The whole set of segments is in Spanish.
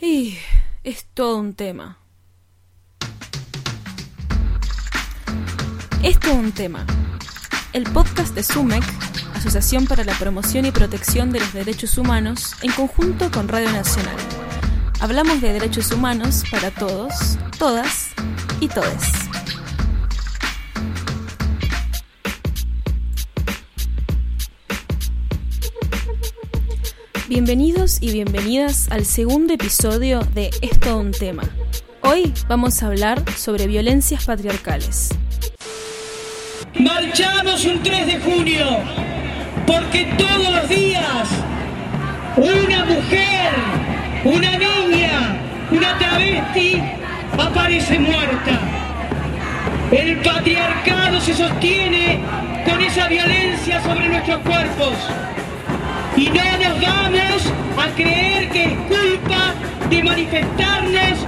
Y es todo un tema. Es un tema. El podcast de SUMEC, Asociación para la Promoción y Protección de los Derechos Humanos, en conjunto con Radio Nacional. Hablamos de derechos humanos para todos, todas y todes. Bienvenidos y bienvenidas al segundo episodio de Es todo un tema. Hoy vamos a hablar sobre violencias patriarcales. Marchamos un 3 de junio porque todos los días una mujer, una niña, una travesti aparece muerta. El patriarcado se sostiene con esa violencia sobre nuestros cuerpos. Y no nos vamos a creer que es culpa de manifestarnos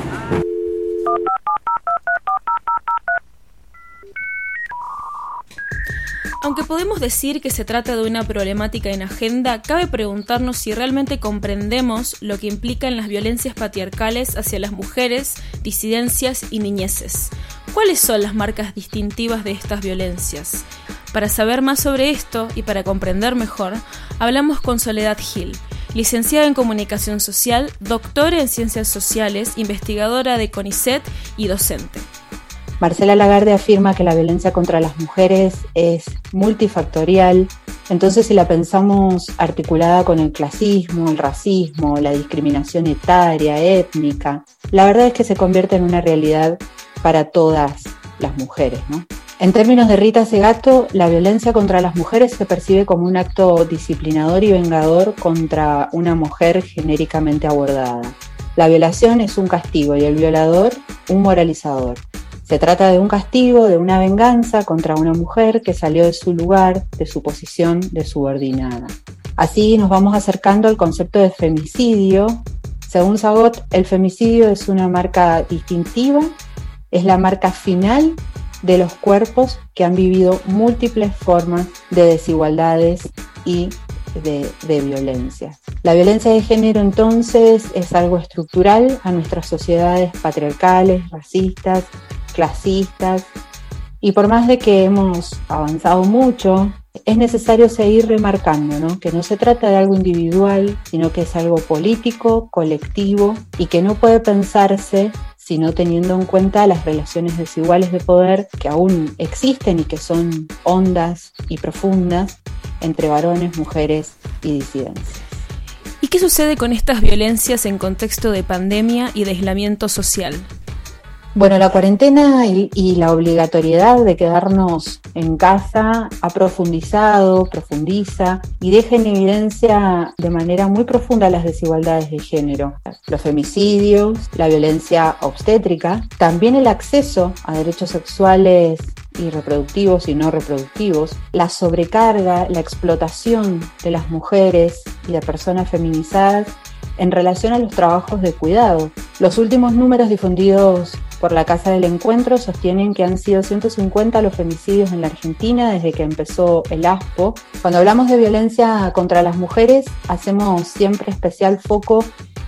Aunque podemos decir que se trata de una problemática en agenda, cabe preguntarnos si realmente comprendemos lo que implican las violencias patriarcales hacia las mujeres, disidencias y niñeces. ¿Cuáles son las marcas distintivas de estas violencias? Para saber más sobre esto y para comprender mejor, hablamos con Soledad Gil, licenciada en Comunicación Social, doctora en Ciencias Sociales, investigadora de CONICET y docente. Marcela Lagarde afirma que la violencia contra las mujeres es multifactorial, entonces si la pensamos articulada con el clasismo, el racismo, la discriminación etaria, étnica, la verdad es que se convierte en una realidad para todas las mujeres. En términos de Rita Segato, la violencia contra las mujeres se percibe como un acto disciplinador y vengador contra una mujer genéricamente abordada. La violación es un castigo y el violador un moralizador. Se trata de un castigo, de una venganza contra una mujer que salió de su lugar, de su posición de subordinada. Así nos vamos acercando al concepto de femicidio. Según Sagot, el femicidio es una marca distintiva, es la marca final de los cuerpos que han vivido múltiples formas de desigualdades y de, de, violencia. La violencia de género entonces es algo estructural a nuestras sociedades patriarcales, racistas clasistas, y por más de que hemos avanzado mucho, es necesario seguir remarcando ¿no? que no se trata de algo individual, sino que es algo político, colectivo, y que no puede pensarse sino teniendo en cuenta las relaciones desiguales de poder que aún existen y que son hondas y profundas entre varones, mujeres y disidencias. ¿Y qué sucede con estas violencias en contexto de pandemia y de aislamiento social? Bueno, la cuarentena y, la obligatoriedad de quedarnos en casa ha profundizado, profundiza y deja en evidencia de manera muy profunda las desigualdades de género, los femicidios, la violencia obstétrica, también el acceso a derechos sexuales y reproductivos y no reproductivos, la sobrecarga, la explotación de las mujeres y de personas feminizadas en relación a los trabajos de cuidado. Los últimos números difundidos por la Casa del Encuentro sostienen que han sido 150 los femicidios en la Argentina desde que empezó el ASPO. Cuando hablamos de violencia contra las mujeres, hacemos siempre especial foco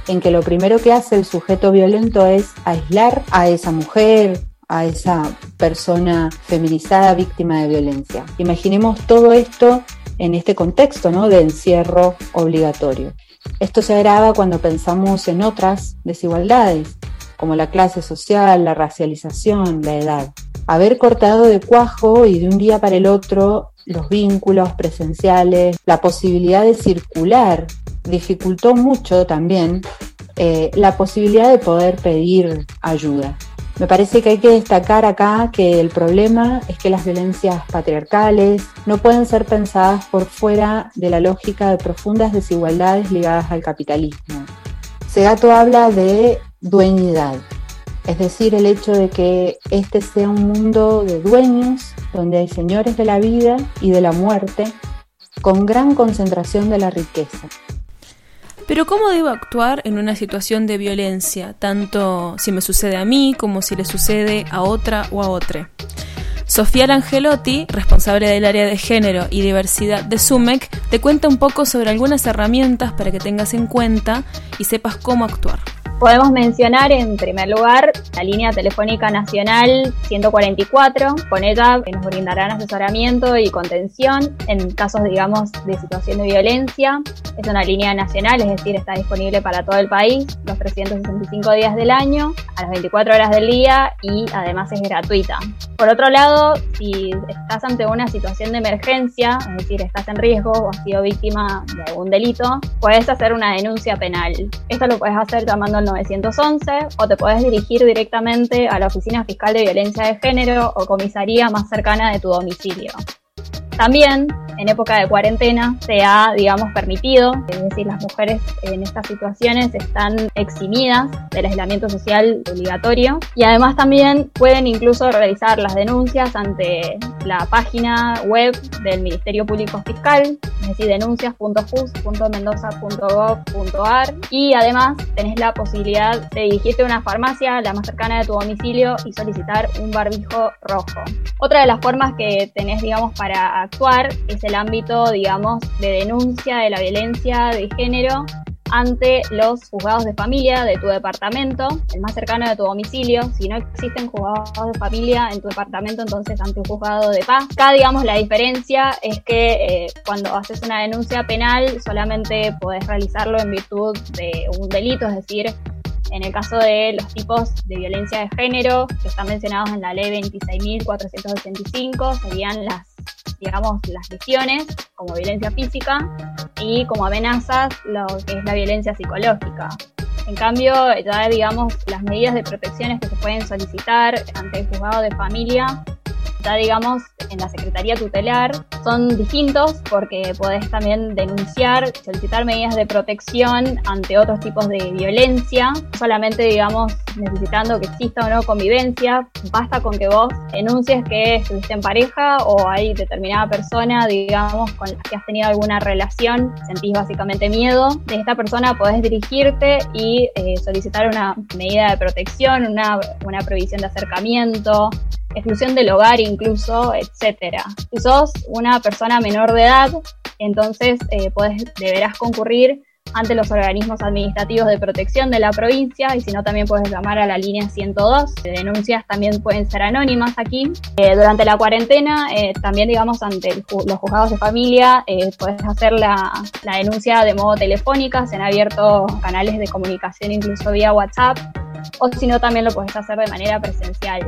en que lo primero que hace el sujeto violento es aislar a esa mujer, a esa persona feminizada víctima de violencia. Imaginemos todo esto en este contexto ¿no? de encierro obligatorio. Esto se agrava cuando pensamos en otras desigualdades, como la clase social, la racialización, la edad. Haber cortado de cuajo y de un día para el otro los vínculos presenciales, la posibilidad de circular, dificultó mucho también eh, la posibilidad de poder pedir ayuda. Me parece que hay que destacar acá que el problema es que las violencias patriarcales no pueden ser pensadas por fuera de la lógica de profundas desigualdades ligadas al capitalismo. Segato habla de dueñidad, es decir, el hecho de que este sea un mundo de dueños, donde hay señores de la vida y de la muerte, con gran concentración de la riqueza. Pero ¿cómo debo actuar en una situación de violencia, tanto si me sucede a mí como si le sucede a otra o a otra? Sofía Langelotti, responsable del área de género y diversidad de SUMEC, te cuenta un poco sobre algunas herramientas para que tengas en cuenta y sepas cómo actuar. Podemos mencionar en primer lugar la línea telefónica nacional 144. Con ella nos brindarán asesoramiento y contención en casos, digamos, de situación de violencia. Es una línea nacional, es decir, está disponible para todo el país los 365 días del año, a las 24 horas del día y además es gratuita. Por otro lado, si estás ante una situación de emergencia, es decir, estás en riesgo o has sido víctima de algún delito, puedes hacer una denuncia penal. Esto lo puedes hacer llamando al 911 o te puedes dirigir directamente a la Oficina Fiscal de Violencia de Género o comisaría más cercana de tu domicilio. También en época de cuarentena se ha, digamos, permitido, es decir, las mujeres en estas situaciones están eximidas del aislamiento social obligatorio. Y además también pueden incluso realizar las denuncias ante la página web del Ministerio Público Fiscal, decir, denuncias.jus.mendoza.gov.ar y además tenés la posibilidad de dirigirte a una farmacia, la más cercana de tu domicilio y solicitar un barbijo rojo. Otra de las formas que tenés, digamos, para actuar es el ámbito, digamos, de denuncia de la violencia de género ante los juzgados de familia de tu departamento, el más cercano de tu domicilio. Si no existen juzgados de familia en tu departamento, entonces ante un juzgado de paz. Acá, digamos, la diferencia es que eh, cuando haces una denuncia penal solamente podés realizarlo en virtud de un delito, es decir, en el caso de los tipos de violencia de género que están mencionados en la ley 26.485, serían las digamos, las lesiones como violencia física y como amenazas lo que es la violencia psicológica. En cambio, ya digamos, las medidas de protecciones que se pueden solicitar ante el juzgado de familia ya digamos en la Secretaría Tutelar son distintos porque podés también denunciar, solicitar medidas de protección ante otros tipos de violencia, solamente digamos necesitando que exista o no convivencia, basta con que vos denuncies que estuviste en pareja o hay determinada persona, digamos, con la que has tenido alguna relación, sentís básicamente miedo, de esta persona podés dirigirte y eh, solicitar una medida de protección, una, una prohibición de acercamiento, exclusión del hogar incluso, etcétera. Si sos una persona menor de edad, entonces eh, deberás concurrir ante los organismos administrativos de protección de la provincia y si no también puedes llamar a la línea 102. Denuncias también pueden ser anónimas aquí. Eh, durante la cuarentena, eh, también digamos ante los juzgados de familia, eh, puedes hacer la, la denuncia de modo telefónica, se han abierto canales de comunicación incluso vía WhatsApp o si no también lo puedes hacer de manera presencial.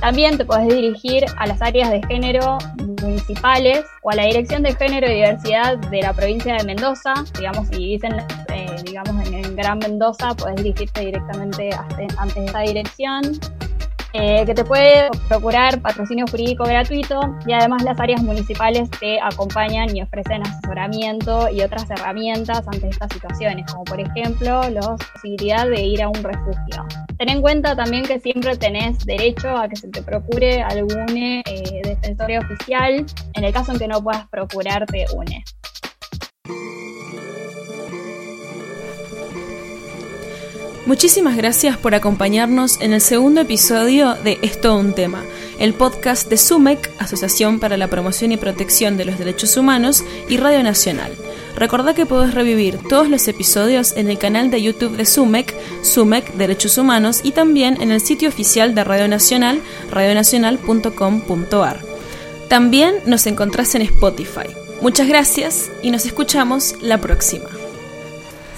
También te podés dirigir a las áreas de género municipales o a la Dirección de Género y Diversidad de la provincia de Mendoza. Digamos, si dicen, eh, digamos, en, Gran Mendoza, podés dirigirte directamente ante esta dirección. Eh, que te puede procurar patrocinio jurídico gratuito y además las áreas municipales te acompañan y ofrecen asesoramiento y otras herramientas ante estas situaciones, como por ejemplo la posibilidad de ir a un refugio. Ten en cuenta también que siempre tenés derecho a que se te procure algún eh, defensor oficial en el caso en que no puedas procurarte une. Muchísimas gracias por acompañarnos en el segundo episodio de Es todo un tema, el podcast de SUMEC, Asociación para la Promoción y Protección de los Derechos Humanos, y Radio Nacional. Recordá que podés revivir todos los episodios en el canal de YouTube de SUMEC, SUMEC Derechos Humanos, y también en el sitio oficial de Radio Nacional, radionacional.com.ar. También nos encontrás en Spotify. Muchas gracias y nos escuchamos la próxima.